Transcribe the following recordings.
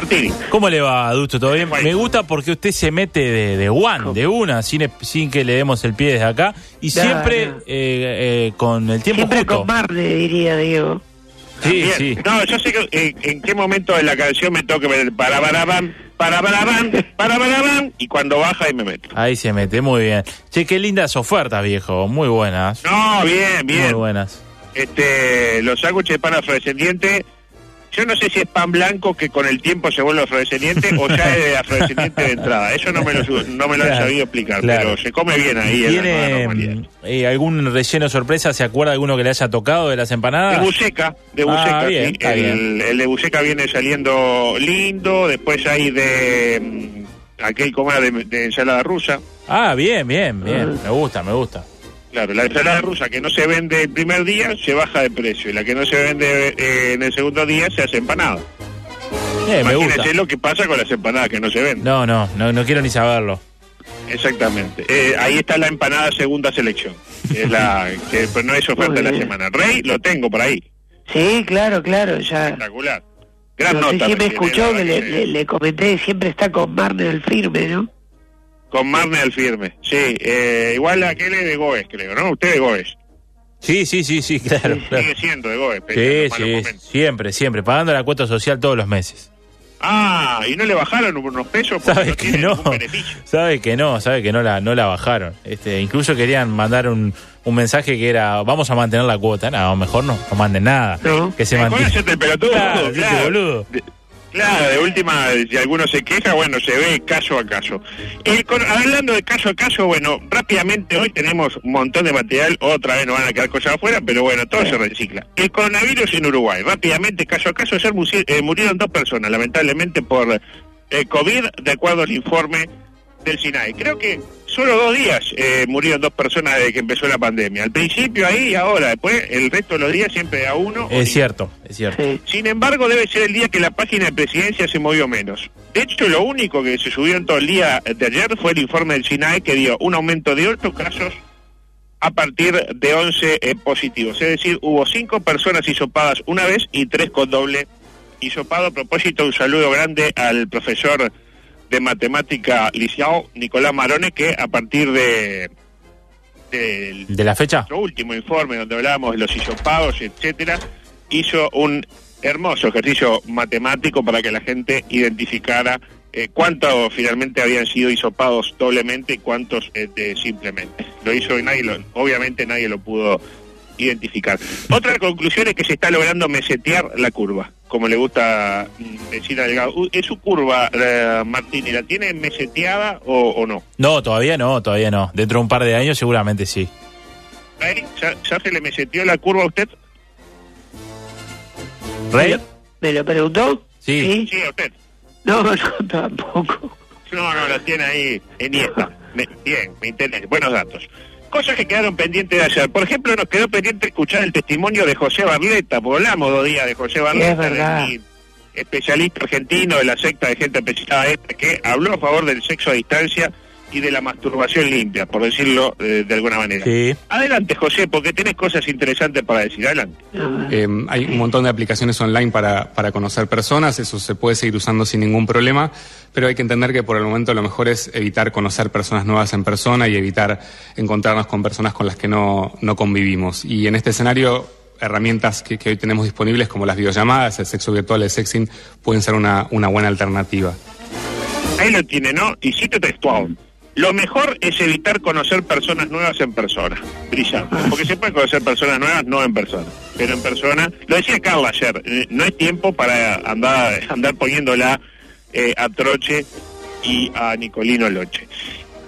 Martini. ¿Cómo le va, Adusto? ¿Todo bien? Me gusta porque usted se mete de, de one, de una, sin, sin que le demos el pie desde acá. Y siempre eh, eh, con el tiempo Siempre justo. con Marne, diría Diego. Sí, Bien. sí. No, yo sé que, eh, en qué momento de la canción me toca el para para bam, para para bam, para para bam, y cuando baja ahí me meto. Ahí se mete, muy bien. Che, qué lindas ofertas, viejo. Muy buenas. No, bien, Muy bien. buenas. Este, los sándwiches de pan afrodescendiente, yo no sé si es pan blanco que con el tiempo se vuelve afrodescendiente o ya es afrodescendiente de entrada. Eso no me lo, no me lo han Claro, sabido explicar, claro. pero se come bien ahí. en la nueva ¿Tiene mm, eh, algún relleno sorpresa? ¿Se acuerda alguno que le haya tocado de las De empanadas? buceca, de Ah, buceca, bien, sí. El, bien. el de buceca viene saliendo lindo, después hay de mm, aquel como era de, de ensalada rusa. Ah, bien, bien, bien. Me gusta, me gusta. Claro, la ensalada rusa que no se vende el primer día se baja de precio y la que no se vende eh, en el segundo día se hace empanada. Eh, me gusta. Imagínense lo que pasa con las empanadas que no se venden. No, no, no, no quiero ni saberlo. Exactamente. Eh, ahí está la empanada segunda selección. que Es la que pues, no es oferta de la semana. Rey lo tengo por ahí. Sí, claro, claro, ya. Espectacular. Gran No sé nota. si me escuchó que le, le- le comenté siempre está con Marne el firme, ¿no? Con Marne al firme. Sí, eh, igual aquel es de Goes, creo, ¿no? Usted de Goes. Sí, sí, sí, sí, claro. claro. Sigue siendo de Goes. Sí, sí, siempre, siempre. Pagando la cuota social todos los meses. Ah, ¿y no le bajaron unos pesos? Porque Sabe no que no. Sabe que no, sabe que no la, no la bajaron. Este, incluso querían mandar un, un mensaje que era, vamos a mantener la cuota. No, mejor no, no manden nada. No. Que se mantenga. Claro, claro. boludo. De- Claro, de última, si alguno se queja, bueno, se ve caso a caso. El hablando de caso a caso, bueno, rápidamente hoy tenemos un montón de material, otra vez no van a quedar cosas afuera, pero bueno, todo se recicla. El coronavirus en Uruguay, rápidamente, caso a caso, ayer eh, murieron dos personas, lamentablemente por eh, COVID, de acuerdo al informe del SINAI. Creo que solo dos días eh, murieron dos personas desde que empezó la pandemia. Al principio ahí y ahora, después el resto de los días siempre a uno. Es cierto, es cierto. Sí. sin embargo, debe ser el día que la página de presidencia se movió menos. De hecho, lo único que se subió en todo el día de ayer fue el informe del SINAE que dio un aumento de 8 casos a partir de 11 eh, positivos. Es decir, hubo 5 personas hisopadas una vez y 3 con doble hisopado. A propósito, un saludo grande al profesor de matemática licenciado Nicolás Marone, que a partir de del ¿De la fecha? nuestro último informe donde hablábamos de los hisopados, etcétera, hizo un hermoso ejercicio matemático para que la gente identificara eh, cuántos finalmente habían sido hisopados doblemente y cuántos este, simplemente. Lo hizo y nadie lo, obviamente nadie lo pudo identificar. Otra conclusión es que se está logrando mesetear la curva, como le gusta mm, decir a Delgado. ¿Es su curva, eh, Martín, y la tiene meseteada o, o no? No, todavía no, todavía no. Dentro de un par de años seguramente sí. Rey, ¿Ya, ya se le meseteó la curva a usted? ¿Rey? ¿Me lo preguntó? Sí. Sí, a usted. No, no, tampoco. No, no, la tiene ahí en Iniesta. Me- bien, me interesa. Buenos datos. Cosas que quedaron pendientes de ayer. Por ejemplo, nos quedó pendiente escuchar el testimonio de José Barleta, porque hablamos dos días de José Barleta, Es especialista argentino de la secta de gente especializada esta, que habló a favor del sexo a distancia y de la masturbación limpia, por decirlo eh, de alguna manera. Sí. Adelante, José, porque tenés cosas interesantes para decir. Adelante. Eh, hay un montón de aplicaciones online para, para conocer personas, eso se puede seguir usando sin ningún problema, pero hay que entender que por el momento lo mejor es evitar conocer personas nuevas en persona y evitar encontrarnos con personas con las que no, no convivimos. Y en este escenario, herramientas que, que hoy tenemos disponibles como las videollamadas, el sexo virtual, el sexing, pueden ser una, una buena alternativa. Ahí lo tiene, ¿no? Y cito textual. Lo mejor es evitar conocer personas nuevas en persona. Brillante. Porque se pueden conocer personas nuevas no en persona. Pero en persona, lo decía Carla ayer, eh, no es tiempo para andar, andar poniéndola eh, a Troche y a Nicolino Loche.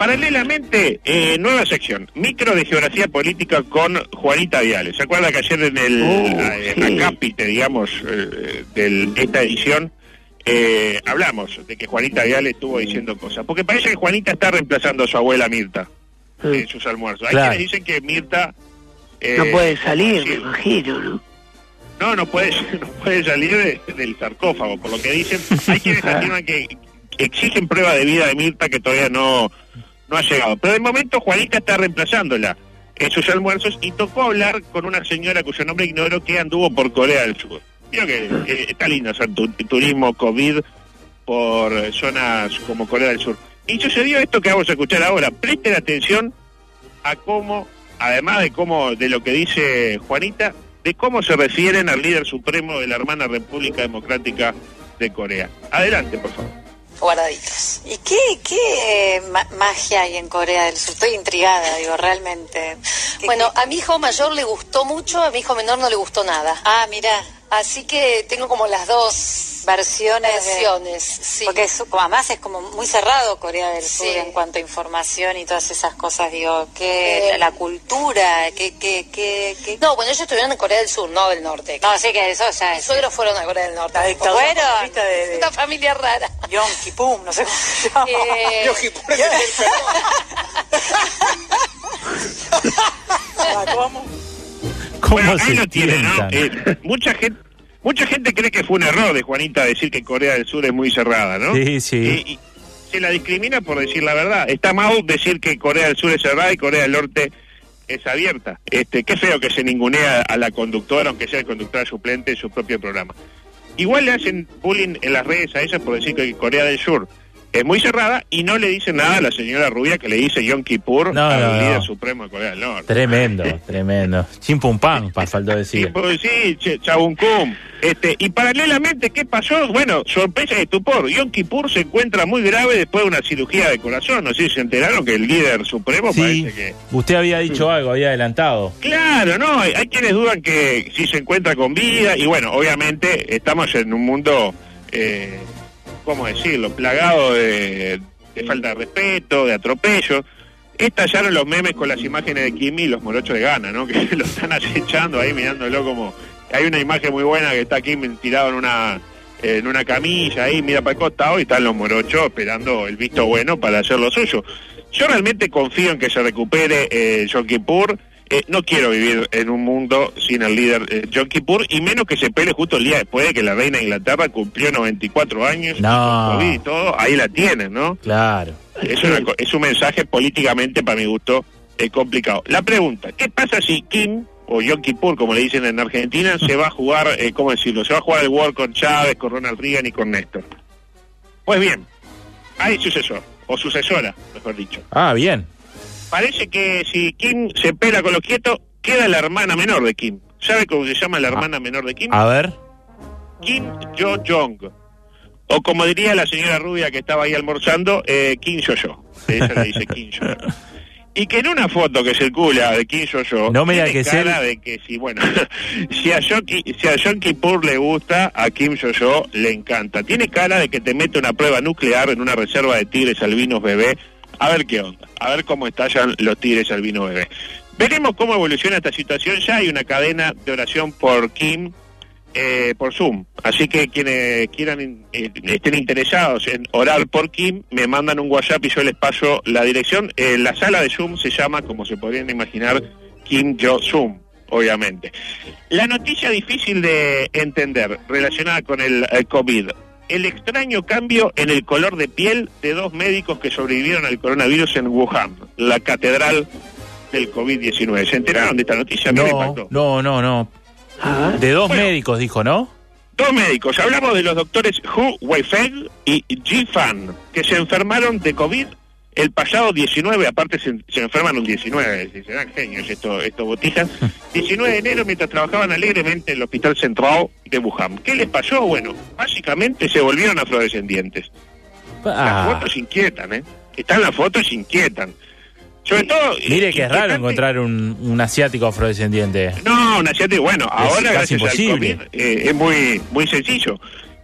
Paralelamente, eh, nueva sección, micro de geografía política con Juanita Viales. ¿Se acuerda que ayer en el Uh, eh, sí. acápite, digamos, eh, de esta edición, eh, hablamos de que Juanita Viales estuvo diciendo cosas? Porque parece que Juanita está reemplazando a su abuela Mirta en sus almuerzos. Hay Claro. quienes dicen que Mirta... eh, No puede salir, me imagino, ¿no? no, no puede, no puede salir de- del sarcófago, por lo que dicen. Hay quienes afirman que exigen prueba de vida de Mirta que todavía no, no ha llegado. Pero de momento Juanita está reemplazándola en sus almuerzos y tocó hablar con una señora cuyo nombre ignoro que anduvo por Corea del Sur. Está lindo hacer tu- turismo COVID por zonas como Corea del Sur. Y sucedió esto que vamos a escuchar ahora. Presten atención a cómo, además de cómo, de lo que dice Juanita, de cómo se refieren al líder supremo de la hermana República Democrática de Corea. Adelante, por favor. Guardaditos. ¿Y qué, qué eh, ma- magia hay en Corea del Sur? Estoy intrigada, digo, realmente. ¿Qué- Bueno, a mi hijo mayor le gustó mucho, a mi hijo menor no le gustó nada. Ah, mira, Así que tengo como las dos versiones. de- versiones, sí. Porque es, como además es como muy cerrado Corea del Sur Sí. en cuanto a información y todas esas cosas, digo, que Eh, la cultura, que, que, que, que- No, bueno, ellos estuvieron en Corea del Sur, no del Norte. No, sí que eso ya Mis es. suegros fueron a Corea del Norte. La dictadura comunista de- de- Una familia rara. Yonki Pum, no sé cómo se llama. Eh, ¿Cómo? ¿Cómo Bueno, ahí se lo tiene, ¿no? Eh, mucha gente mucha gente cree que fue un error de Juanita decir que Corea del Sur es muy cerrada, ¿no? Sí, sí. Y se la discrimina por decir la verdad. Está mal decir que Corea del Sur es cerrada y Corea del Norte es abierta. Este, qué feo que se ningunea a la conductora, aunque sea el conductora suplente de su propio programa. Igual le hacen bullying en las redes a ella por decir que Corea del Sur es muy cerrada y no le dicen nada a la señora rubia que le dice Yom Kippur No, líder no. supremo de Corea del Norte. Tremendo, tremendo. Chimpum pan, pa- faltó decir. sí, chabuncum. Este, y paralelamente, ¿qué pasó? Bueno, sorpresa y estupor. Yom Kippur se encuentra muy grave después de una cirugía de corazón. No sé si se enteraron que el líder supremo Sí, parece que... usted había dicho algo, había adelantado. Claro, no, hay, hay quienes dudan que si se encuentra con vida. Y bueno, obviamente estamos en un mundo, eh, ¿cómo decirlo? Plagado de, de falta de respeto, de atropello. Estallaron los memes con las imágenes de Kimi y los morochos de gana, ¿no? Que lo están acechando ahí mirándolo como... Hay una imagen muy buena que está Kim tirado en una en una camilla ahí, mira para el costado y están los morochos esperando el visto bueno para hacer lo suyo. Yo realmente confío en que se recupere eh, Yom Kippur. Eh, no quiero vivir en un mundo sin el líder eh, Yom Kippur y menos que se pele justo el día después de que la reina de Inglaterra cumplió 94 años No. y todo. Ahí la tienen, ¿no? Claro. Es, una es un mensaje políticamente, para mi gusto, eh, complicado. La pregunta, ¿qué pasa si Kim, o Yom Kippur, como le dicen en Argentina, se va a jugar, eh, ¿cómo decirlo? Se va a jugar el World con Chávez, con Ronald Reagan y con Néstor. Pues bien, hay sucesor, o sucesora, mejor dicho. Ah, bien. Parece que si Kim se pela con los quietos, queda la hermana menor de Kim. ¿Sabe cómo se llama la hermana menor de Kim? A ver. Kim Jo Jong. O como diría la señora rubia que estaba ahí almorzando, eh, Kim Yo Yo. Ella le dice Kim Yo Yo. Y que en una foto que circula de Kim Yo Yo, No me tiene que cara de que si, bueno, si a John, Ki- si a John Kippur le gusta, a Kim Yo Yo le encanta. Tiene cara de que te mete una prueba nuclear en una reserva de tigres albinos bebé. A ver qué onda, a ver cómo estallan los tigres albinos bebé. Veremos cómo evoluciona esta situación. Ya hay una cadena de oración por Kim eh, por Zoom. Así que quienes quieran eh, estén interesados en orar por Kim, me mandan un WhatsApp y yo les paso la dirección. Eh, la sala de Zoom se llama, como se podrían imaginar, Kim Jo Zoom, obviamente. La noticia difícil de entender relacionada con el, COVID. El extraño cambio en el color de piel de dos médicos que sobrevivieron al coronavirus en Wuhan, la catedral del COVID-19. ¿Se enteraron de esta noticia? No, impactó. no, no, no. Ah, De dos Bueno. médicos, dijo, ¿no? Dos médicos, hablamos de los doctores Hu Weifeng y Ji Fan, que se enfermaron de COVID el pasado 19, aparte se, se enferman un 19, si serán genios estos, estos botijas, 19 de enero mientras trabajaban alegremente en el Hospital Central de Wuhan. ¿Qué les pasó? Bueno, básicamente se volvieron afrodescendientes. Las Ah, fotos inquietan, ¿eh? Están las fotos inquietan. Sobre todo... mire que es raro encontrar un, un asiático afrodescendiente. no, un asiático, bueno, ahora casi gracias al imposible. COVID eh, es muy muy sencillo.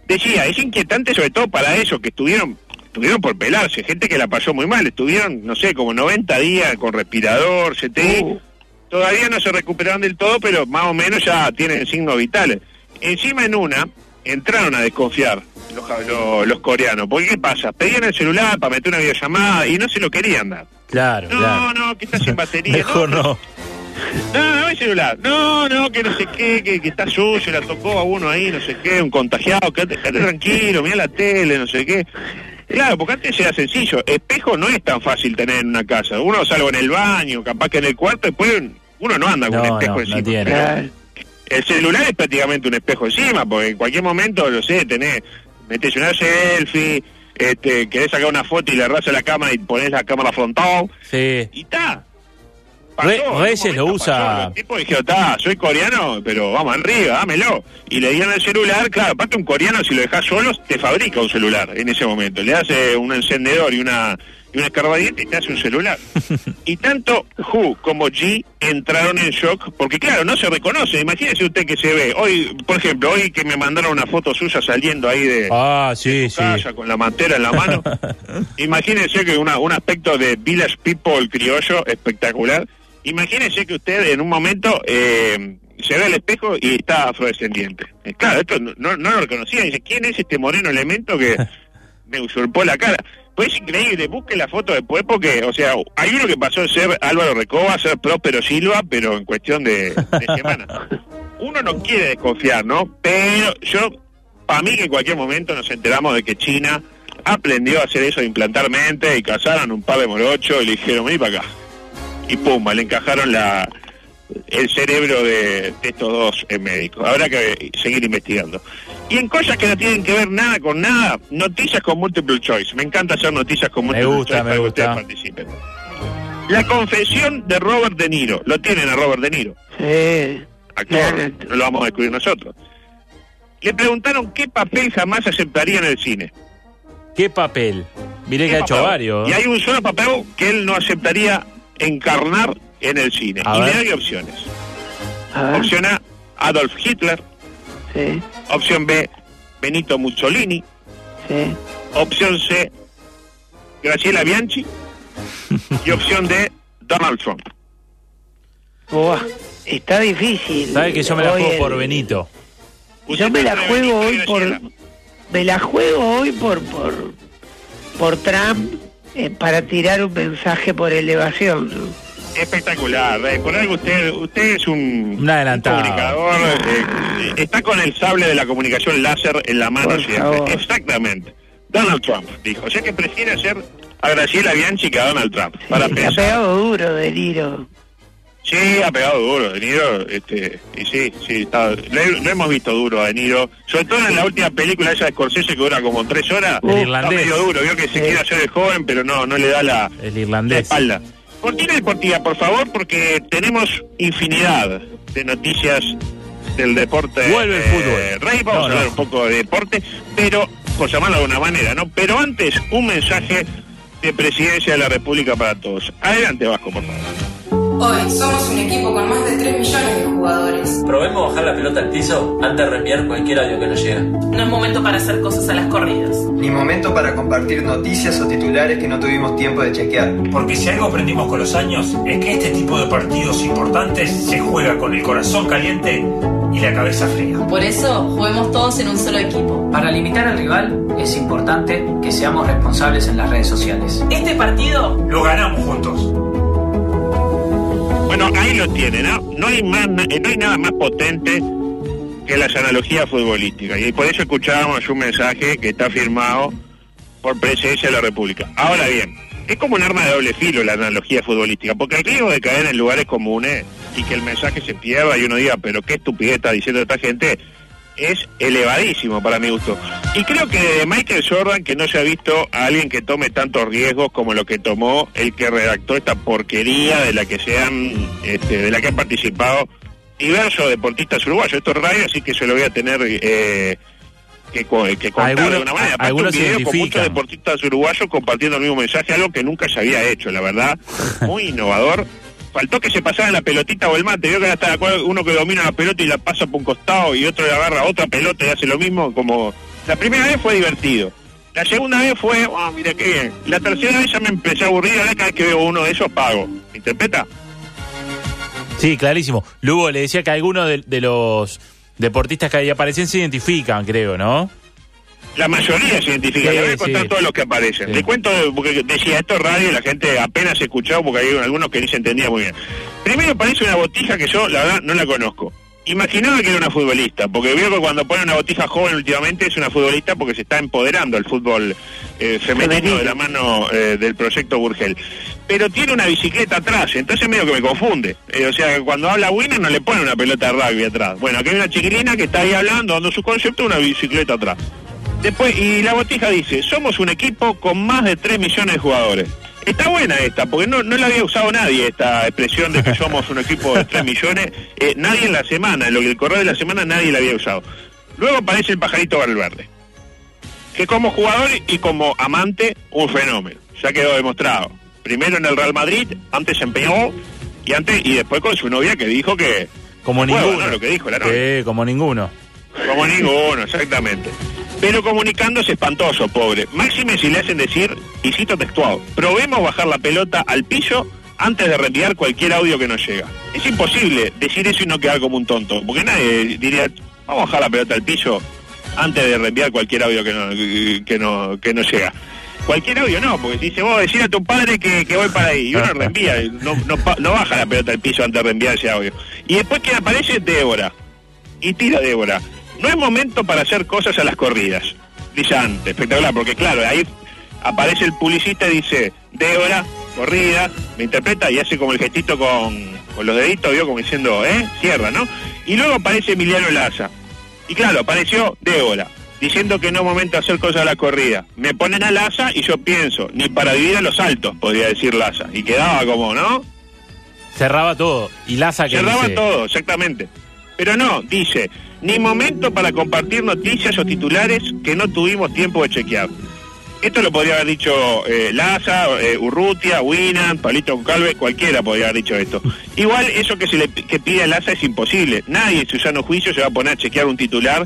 Decía, es inquietante sobre todo para ellos que estuvieron estuvieron por pelarse, gente que la pasó muy mal, estuvieron, no sé, como 90 días con respirador, CTI, Uh. todavía no se recuperaron del todo, pero más o menos ya tienen signos vitales. Encima en una, entraron a desconfiar los, ja- los, los coreanos, porque ¿qué pasa? Pedían el celular para meter una videollamada y no se lo querían dar. Claro, No, claro. no, que está sin batería. Mejor no. No, no hay celular. No, no, que no sé qué, que, que está sucio, la tocó a uno ahí, no sé qué, un contagiado, quédate tranquilo, mira la tele, no sé qué. Claro, porque antes era sencillo. Espejo no es tan fácil tener en una casa. Uno salvo en el baño, capaz que en el cuarto, después uno no anda con un No, espejo no, encima. no tiene. claro. El celular es prácticamente un espejo encima, porque en cualquier momento, no sé, tenés Metés una selfie, este, querés sacar una foto y le arrasa la cámara y pones la cámara frontal. Sí. Y está. Re- un Reyes lo usa- pasó, El tipo dijo, está, soy coreano, pero vamos arriba, dámelo. Y le dieron el celular, claro, aparte un coreano si lo dejas solo, te fabrica un celular en ese momento. Le hace un encendedor y una y una escarbadiente y te hace un celular. y tanto Hu como G entraron en shock porque, claro, no se reconoce. Imagínese usted que se ve. Hoy, por ejemplo, hoy que me mandaron una foto suya saliendo ahí de, Ah, sí, sí. casa con la mantera en la mano. Imagínense que una, un aspecto de Village People criollo espectacular. Imagínense que usted en un momento eh, se ve al espejo y está afrodescendiente. Eh, claro, esto no, no, lo reconocía. Dice, ¿quién es este moreno elemento que me usurpó la cara? Pues es increíble, busque la foto después porque, o sea, hay uno que pasó de ser Álvaro Recoba a ser Próspero Silva, pero en cuestión de, de semanas. Uno no quiere desconfiar, ¿no? Pero yo, para mí que en cualquier momento nos enteramos de que China aprendió a hacer eso de implantar mente y cazaron un par de morochos y le dijeron, vení para acá. Y pumba, le encajaron la el cerebro de, de estos dos eh, médicos. Habrá que seguir investigando. Y en cosas que no tienen que ver nada con nada, noticias con multiple choice. Me encanta hacer noticias con Me multiple gusta, choice me para que gusta. ustedes participen. La confesión de Robert De Niro. Lo tienen a Robert De Niro Sí. actor, no lo vamos a descubrir nosotros. Le preguntaron qué papel jamás aceptaría en el cine. ¿Qué papel? Miré que ¿Qué ha hecho papel? varios. Y hay un solo papel que él no aceptaría encarnar en el cine. A y ver. le doy opciones. A ver. Opción A, Adolf Hitler. Sí, Opción B, Benito Mussolini. sí. Opción C, Graciela Bianchi. y opción D, Donald Trump. Está difícil. Sabes que yo me la juego el- por Benito. Yo me la juego hoy por. Me la juego hoy por. por, por Trump eh, para tirar un mensaje por elevación. ¿no? Espectacular, Rey. Por algo usted, usted es un, Un comunicador. eh, está con el sable de la comunicación láser en la mano Por siempre. favor. Exactamente. Donald Trump dijo. O sea que prefiere hacer a Graciela Bianchi que a Donald Trump. para Sí, ha pensar. pegado duro De Niro. Sí, ha pegado duro, De Niro, este, y sí, sí, está, lo, he- lo hemos visto duro a De Niro, sobre todo en la última película esa de Scorsese que dura como tres horas, El está irlandés. medio duro, vio que se quiere hacer el joven, pero no, no le da la, El la irlandés. espalda. Cortina deportiva, por favor, porque tenemos infinidad de noticias del deporte. Vuelve el eh, fútbol. Rey, vamos No, a hablar no. un poco de deporte, pero por llamarlo de alguna manera, ¿no? Pero antes, un mensaje de presidencia de la República para todos. Adelante, Vasco, por favor. Hoy somos un equipo con más de 3 millones de jugadores. Probemos bajar la pelota al piso antes de reenviar cualquier audio que nos llega. No es momento para hacer cosas a las corridas. Ni momento para compartir noticias o titulares que no tuvimos tiempo de chequear. Porque si algo aprendimos con los años es que este tipo de partidos importantes se juega con el corazón caliente y la cabeza fría. Por eso, juguemos todos en un solo equipo. Para limitar al rival es importante que seamos responsables en las redes sociales. Este partido Lo ganamos juntos. Bueno, ahí lo tienen, ¿no? No hay, más, eh, no hay nada más potente que las analogías futbolísticas. Y por eso escuchábamos un mensaje que está firmado por Presidencia de la República. Ahora bien, es como un arma de doble filo la analogía futbolística, porque el riesgo de caer en lugares comunes y que el mensaje se pierda y uno diga, pero qué estupidez está diciendo esta gente, es elevadísimo para mi gusto. Y creo que de Michael Jordan que no se ha visto a alguien que tome tantos riesgos como lo que tomó el que redactó esta porquería de la que se han, este, de la que han participado diversos deportistas uruguayos. Esto es radio, así que se lo voy a tener eh, que, que contar Algunos- de alguna manera. Aparte, algunos un video con muchos deportistas uruguayos compartiendo el mismo mensaje, algo que nunca se había hecho, la verdad. Muy innovador. Faltó que se pasara la pelotita o el mate. Veo que ahora está uno que domina la pelota y la pasa por un costado y otro le agarra otra pelota y hace lo mismo. Como la primera vez fue divertido. La segunda vez fue, oh, mira qué bien. La tercera vez ya me empecé a aburrir. Ahora cada vez que veo uno de esos pago. ¿Me ¿Interpreta? Sí, clarísimo. Lugo le decía que algunos de, de los deportistas que ahí aparecen se identifican, creo, ¿no? La mayoría se identifica. Sí, Le voy a contar sí. todos los que aparecen. Sí. Le cuento, porque decía esto es radio y la gente apenas escuchaba porque hay algunos que ni se entendía muy bien. Primero parece una botija que yo, la verdad, no la conozco. Imaginaba que era una futbolista, porque veo que cuando pone una botija joven últimamente es una futbolista porque se está empoderando el fútbol eh, femenino, Femenino. de la mano eh, del proyecto Burgel. Pero tiene una bicicleta atrás, entonces medio que me confunde. Eh, o sea, cuando habla Winner no le pone una pelota de rugby atrás. Bueno, aquí hay una chiquilina que está ahí hablando, dando su concepto, una bicicleta atrás. Después, y la botija dice, somos un equipo con más de 3 millones de jugadores. Está buena esta, porque no, no la había usado nadie esta expresión de que somos un equipo de 3 millones. Eh, nadie en la semana, en lo que el correo de la semana nadie la había usado. Luego aparece el pajarito Valverde, que como jugador y como amante, un fenómeno. Ya quedó demostrado. Primero en el Real Madrid, antes en Peñarol y antes y después con su novia que dijo que Como Bueno, ninguno. no, lo que dijo la novia. Sí, como ninguno. Como ninguno, exactamente. Pero comunicándose espantoso, pobre. Máxime si le hacen decir, y cito textual, probemos bajar la pelota al piso antes de reenviar cualquier audio que nos llega. Es imposible decir eso y no quedar como un tonto, porque nadie diría, vamos a bajar la pelota al piso antes de reenviar cualquier audio que no, que no, que nos llega. Cualquier audio no, porque si dice, vos decir a tu padre que, que voy para ahí, y uno reenvía, no, no, no baja la pelota al piso antes de reenviar ese audio. Y después que aparece Débora, y tira Débora. No es momento para hacer cosas a las corridas. Brillante, espectacular, porque claro, ahí aparece el publicista y dice, Débora, corrida, me interpreta y hace como el gestito con, con los deditos, vio como diciendo, ¿eh? Cierra, ¿no? Y luego aparece Emiliano Laza. Y claro, apareció Débora, diciendo que no es momento de hacer cosas a la corrida. Me ponen a Laza y yo pienso, ni para vivir a los altos, podría decir Laza. Y quedaba como, ¿no? Cerraba todo. Y Laza que Cerraba dice, todo, exactamente. Pero no, dice, ni momento para compartir noticias o titulares que no tuvimos tiempo de chequear. Esto lo podría haber dicho eh, Laza, eh, Urrutia, Winan, Palito Calve, cualquiera podría haber dicho esto. Igual eso que se le que pide a Laza es imposible. Nadie en su sano juicio se va a poner a chequear un titular.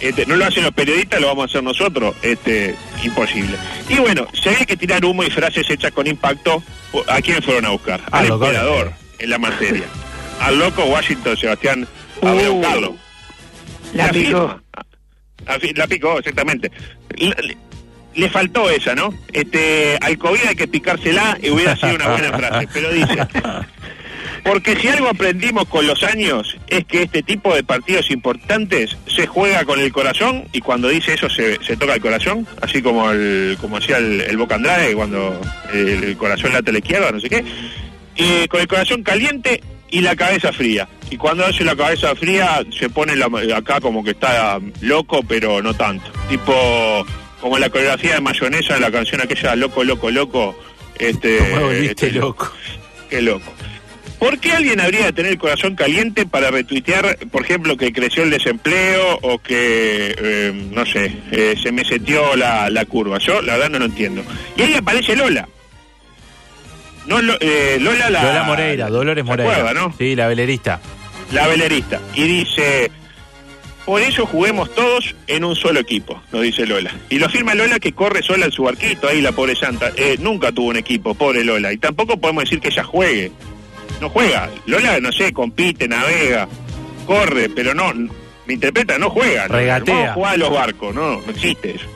Este, no lo hacen los periodistas, lo vamos a hacer nosotros. Este, imposible. Y bueno, si había que tirar humo y frases hechas con impacto, ¿a quién fueron a buscar? Al emperador en la materia. Al loco Washington Sebastián a ver buscarlo. La picó. firma. La, picó, exactamente. Le, le- le faltó esa, ¿no? Este, al COVID hay que picársela y hubiera sido una buena frase, pero dice, porque si algo aprendimos con los años es que este tipo de partidos importantes se juega con el corazón y cuando dice eso se, se toca el corazón, así como el, como hacía el, el Boca Andrade cuando el, el corazón late a la izquierda, no sé qué, y con el corazón caliente y la cabeza fría. Y cuando hace la cabeza fría se pone la- acá como que está loco, pero no tanto. Tipo como la coreografía de mayonesa de la canción aquella Loco, Loco, Loco. Este, ¿Cómo volviste este, loco? Qué loco. ¿Por qué alguien habría de tener el corazón caliente para retuitear, por ejemplo, que creció el desempleo o que, eh, no sé, eh, se me setió la, la curva? Yo, la verdad, no lo entiendo. Y ahí aparece Lola. No, Lo- eh, Lola la... Lola Moreira, Dolores ¿se Moreira. acuerda, no? Sí, la velerista. La velerista. Y dice, por eso juguemos todos en un solo equipo, nos dice Lola. Y lo firma Lola que corre sola en su barquito, ahí la pobre santa. Eh, nunca tuvo un equipo, pobre Lola. Y tampoco podemos decir que ella juegue. No juega. Lola, no sé, compite, navega, corre, pero no, me interpreta, no juega. No, Regatea. No juega a los barcos, no, no existe eso.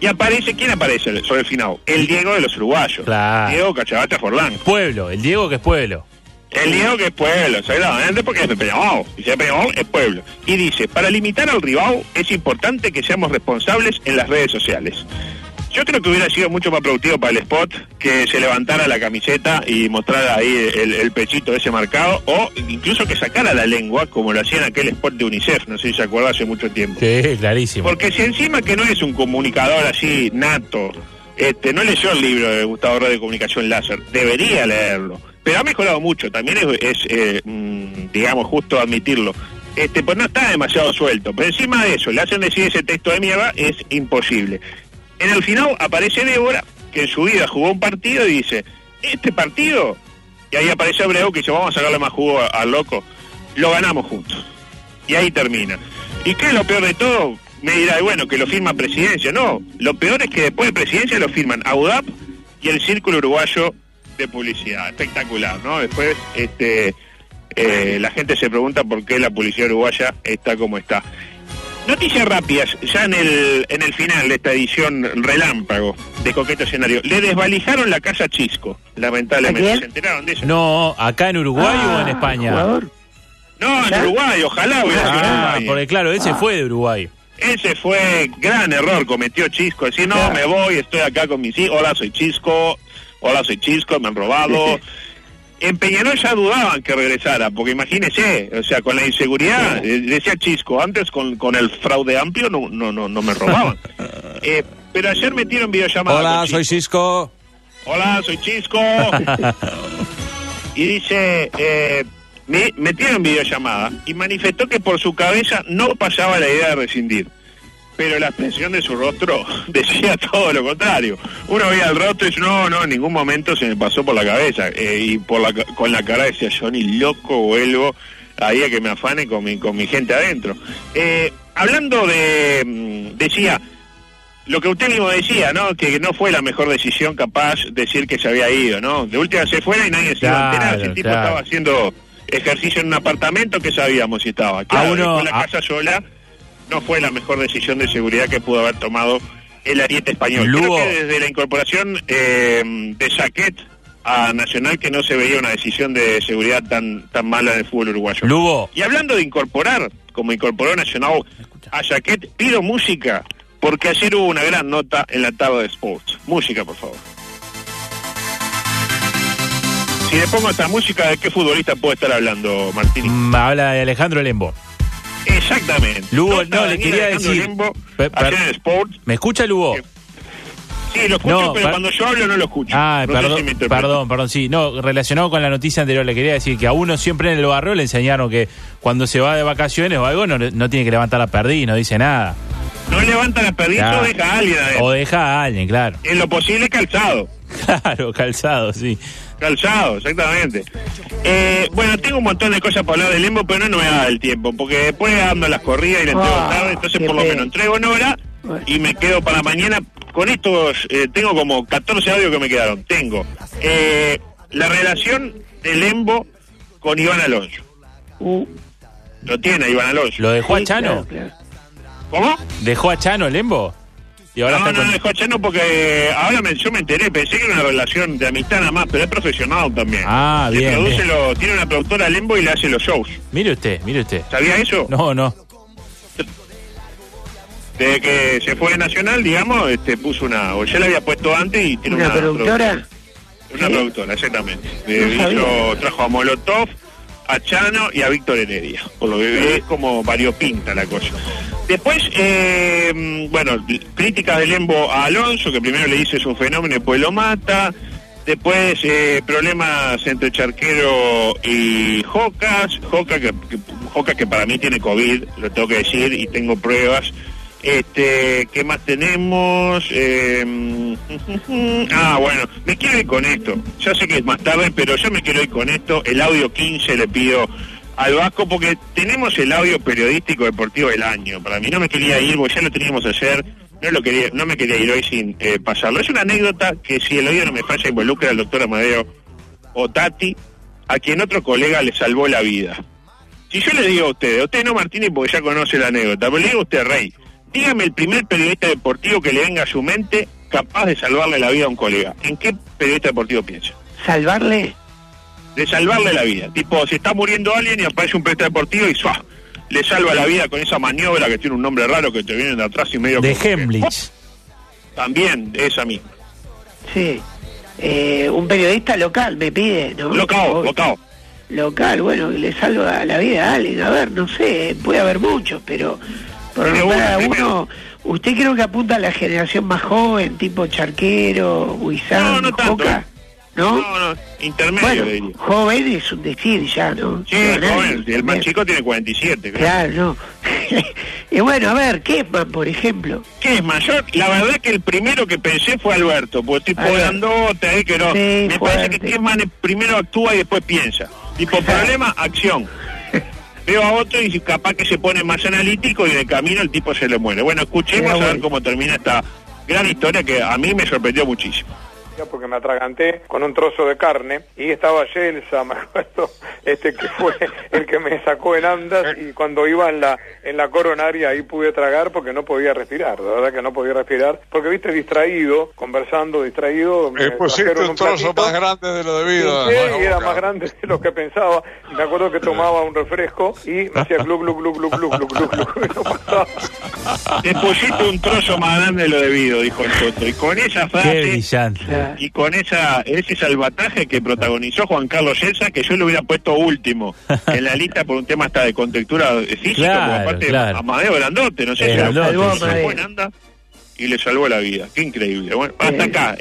Y aparece, ¿quién aparece sobre el final? El Diego de los uruguayos. Claro. Diego Cachabata Forlán. Pueblo, el Diego que es pueblo. El Diego que es pueblo, seguramente porque es Peñarol. Y si es pueblo. Y dice, para limitar al rival es importante que seamos responsables en las redes sociales. Yo creo que hubiera sido mucho más productivo para el spot que se levantara la camiseta y mostrara ahí el, el pechito ese marcado o incluso que sacara la lengua como lo hacía en aquel spot de UNICEF, no sé si se acuerda hace mucho tiempo. Sí, clarísimo. Porque si encima que no es un comunicador así nato, este, no leyó el libro de Gustavo Red de Comunicación Láser, debería leerlo. Pero ha mejorado mucho, también es, eh, mm, digamos, justo admitirlo. Este, pues no está demasiado suelto. Pero encima de eso, le hacen decir ese texto de mierda, es imposible. En el final aparece Débora, que en su vida jugó un partido y dice, este partido, y ahí aparece Abreu que dice, vamos a sacarle más jugo al loco, lo ganamos juntos. Y ahí termina. ¿Y qué es lo peor de todo? Me dirá, bueno, que lo firma presidencia. No, lo peor es que después de presidencia lo firman AUDAP y el Círculo Uruguayo de Publicidad. Espectacular, ¿no? Después este, eh, la gente se pregunta por qué la publicidad uruguaya está como está. Noticias rápidas, ya en el, en el final de esta edición relámpago de Coqueto Escenario. Le desvalijaron la casa Chisco, lamentablemente. ¿A? ¿Se enteraron de eso? No, acá en Uruguay o en Ah, España. jugador. No, en ¿Ya? Uruguay, ojalá hubiera Ah, porque claro, ese fue de Uruguay. Ese fue gran error, cometió Chisco. Decir, no, Claro. me voy, estoy acá con mis hijos. Hola, soy Chisco. Hola, soy Chisco, me han robado. En Peñarol ya dudaban que regresara, porque imagínese, o sea, con la inseguridad, eh, decía Chisco, antes con, con el fraude amplio no, no, no, no me robaban. Eh, pero ayer metieron videollamada. Hola, soy Cisco. Hola, soy Chisco. y dice, eh, me metieron videollamada y manifestó que por su cabeza no pasaba la idea de rescindir. Pero la expresión de su rostro decía todo lo contrario. Uno veía el rostro y dice, no, no, en ningún momento se me pasó por la cabeza. Eh, y por la, con la cara decía, yo ni loco vuelvo ahí a que me afane con mi, con mi gente adentro. Eh, hablando de, mm, decía, lo que usted mismo decía, ¿no? Que no fue la mejor decisión capaz decir que se había ido, ¿no? De última se fuera y nadie se iba a enterar. Claro, Si el tipo claro. estaba haciendo ejercicio en un apartamento que sabíamos si estaba. Claro, uno- dejó la a- casa sola no fue la mejor decisión de seguridad que pudo haber tomado el ariete español. Lugo. Creo que desde la incorporación eh, de Saquet a Nacional que no se veía una decisión de seguridad tan tan mala en el fútbol uruguayo. Lugo. Y hablando de incorporar, como incorporó Nacional a Jaquet, pido música, porque ayer hubo una gran nota en la tarde de Sports. Música, por favor. Si le pongo esta música, ¿de qué futbolista puede estar hablando, Martín? Mm, habla de Alejandro Lembo. Exactamente. Lugo, no, le quería decir- per- Sports. ¿Me escucha Lugo? Sí, lo escucho, No, pero per- cuando yo hablo no lo escucho. Ah, No perdón, si perdón, perdón, sí. No, relacionado con la noticia anterior, le quería decir que a uno siempre en el barrio le enseñaron que cuando se va de vacaciones o algo no, no tiene que levantar la perdiz, no dice nada. No levanta la perdiz Claro. o deja a alguien adentro. O deja a alguien, claro. En lo posible calzado. Claro, calzado, sí. Calzado, exactamente. Eh, bueno, tengo un montón de cosas para hablar de Lembo, pero no, no me da el tiempo, porque después ando las corridas y le entrego Ah, tarde, entonces por lo menos entrego en hora y me quedo para mañana. Con estos, eh, tengo como 14 audios que me quedaron. Tengo eh, la relación de Lembo con Iván Alonso. Uh, Lo tiene Iván Alonso. ¿Lo dejó sí, a Chano? claro, claro. ¿Cómo? ¿Dejó a Chano Lembo? Y ahora no, está no, con... no porque ahora me, yo me enteré, pensé que era una relación de amistad nada más, pero es profesional también. Ah, Le bien, produce bien. lo- tiene una productora Lembo y le hace los shows. Mire usted, mire usted. ¿Sabía eso? No, no. Desde que se fue de Nacional, digamos, este, puso una, o ya la había puesto antes y tiene ¿Una una, productora? Una ¿Sí? productora, exactamente. Eh, No hizo, trajo a Molotov, a Chano y a Víctor Heredia. Por lo que es como variopinta la cosa. Después, eh, bueno, críticas de Lembo a Alonso, que primero le dice es un fenómeno y después lo mata. Después, eh, problemas entre Charquero y Jocas. Joca que, que- Joca que para mí tiene COVID, lo tengo que decir, y tengo pruebas. Este, ¿qué más tenemos? Eh, ah, bueno, me quiero ir con esto. Ya sé que es más tarde, pero yo me quiero ir con esto. El audio 15 le pido al Vasco porque tenemos el audio periodístico deportivo del año. Para mí no me quería ir, porque ya lo teníamos ayer. No lo quería, no me quería ir hoy sin eh, pasarlo. Es una anécdota que si el oído no me falla involucra al doctor Amadeo Otati, a quien otro colega le salvó la vida. Si yo le digo a usted, a usted no Martínez porque ya conoce la anécdota, pero le digo a usted, Rey, dígame el primer periodista deportivo que le venga a su mente capaz de salvarle la vida a un colega. ¿En qué periodista deportivo piensa? ¿Salvarle? De salvarle la vida. Tipo, se está muriendo alguien y aparece un periodista deportivo y ¡suá! le salva la vida con esa maniobra que tiene un nombre raro que te vienen de atrás y medio... De como que- Hemlich. También, esa misma. Sí. Eh, un periodista local me pide, ¿no? Locao, locao. Local, bueno, que le salva la vida a alguien. A ver, no sé, puede haber muchos, pero por Tiene nombrar a uno, usted creo que apunta a la generación más joven, tipo Charquero, Huizán, No, no tanto, Joca, ¿eh? ¿no? No, no, intermedio Bueno, joven es un decir ya, ¿no? Sí, No, joven, el más chico tiene 47. creo. Claro, no. y bueno, a ver, Kepman, por ejemplo. ¿Qué es mayor? La verdad que el primero que pensé fue Alberto, porque tipo grandote ahí que no. Sí, Me parece que. Kessman primero actúa y después piensa. Tipo, problema, acción. Veo a otro y capaz que se pone más analítico y de camino el tipo se le muere. Bueno, escuchemos a ver cómo termina esta gran historia que a mí me sorprendió muchísimo. Porque me atraganté con un trozo de carne y estaba Yelsa, me acuerdo, este que fue el que me sacó en andas y cuando iba en la en la coronaria ahí pude tragar porque no podía respirar, la verdad que no podía respirar, porque viste distraído, conversando distraído, me Eh, pusiste trajeron un trozo platito. más grande de lo debido. Sí, y era más grande de lo que pensaba. Y Me acuerdo que tomaba un refresco y me hacía glu glu glu glu glu glu glu glu y no pasaba. Te pusiste un trozo más grande de lo debido, dijo el otro. Y con esa Qué frase brillante. Y con esa ese salvataje que protagonizó Juan Carlos Elsa, que yo lo hubiera puesto último en la lista por un tema hasta de contextura física, Claro, porque aparte claro. Amadeo Grandote, no sé si lo y le salvó la vida. Qué increíble. Bueno, hasta acá.